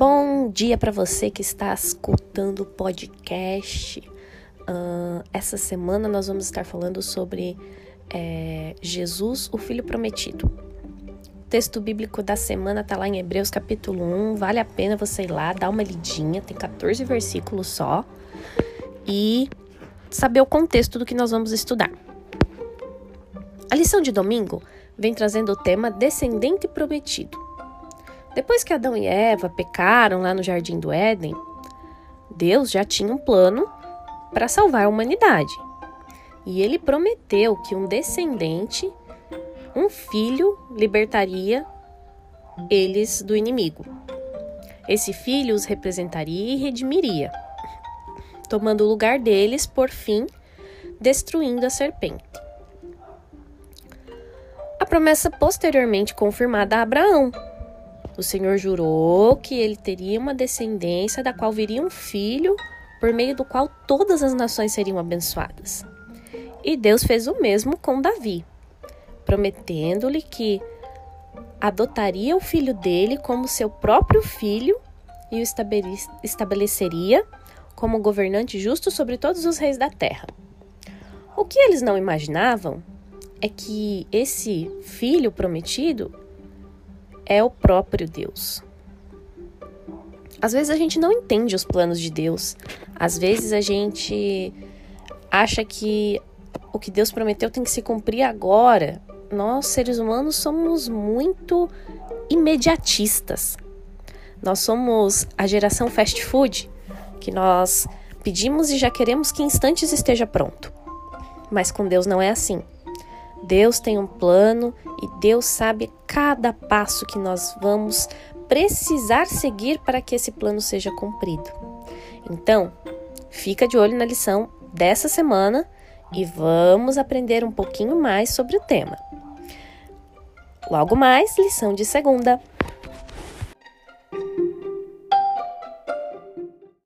Bom dia para você que está escutando o podcast. Uh, essa semana nós vamos estar falando sobre é, Jesus, o Filho Prometido. O texto bíblico da semana está lá em Hebreus capítulo 1. Vale a pena você ir lá, dar uma lidinha, tem 14 versículos só. E saber o contexto do que nós vamos estudar. A lição de domingo vem trazendo o tema descendente prometido. Depois que Adão e Eva pecaram lá no jardim do Éden, Deus já tinha um plano para salvar a humanidade. E ele prometeu que um descendente, um filho, libertaria eles do inimigo. Esse filho os representaria e redimiria, tomando o lugar deles, por fim, destruindo a serpente promessa posteriormente confirmada a Abraão. O Senhor jurou que ele teria uma descendência da qual viria um filho, por meio do qual todas as nações seriam abençoadas. E Deus fez o mesmo com Davi, prometendo-lhe que adotaria o filho dele como seu próprio filho e o estabeleceria como governante justo sobre todos os reis da terra. O que eles não imaginavam é que esse filho prometido é o próprio Deus. Às vezes a gente não entende os planos de Deus. Às vezes a gente acha que o que Deus prometeu tem que se cumprir agora. Nós, seres humanos, somos muito imediatistas. Nós somos a geração fast food, que nós pedimos e já queremos que em instantes esteja pronto. Mas com Deus não é assim. Deus tem um plano e Deus sabe cada passo que nós vamos precisar seguir para que esse plano seja cumprido. Então, fica de olho na lição dessa semana e vamos aprender um pouquinho mais sobre o tema. Logo mais, lição de segunda.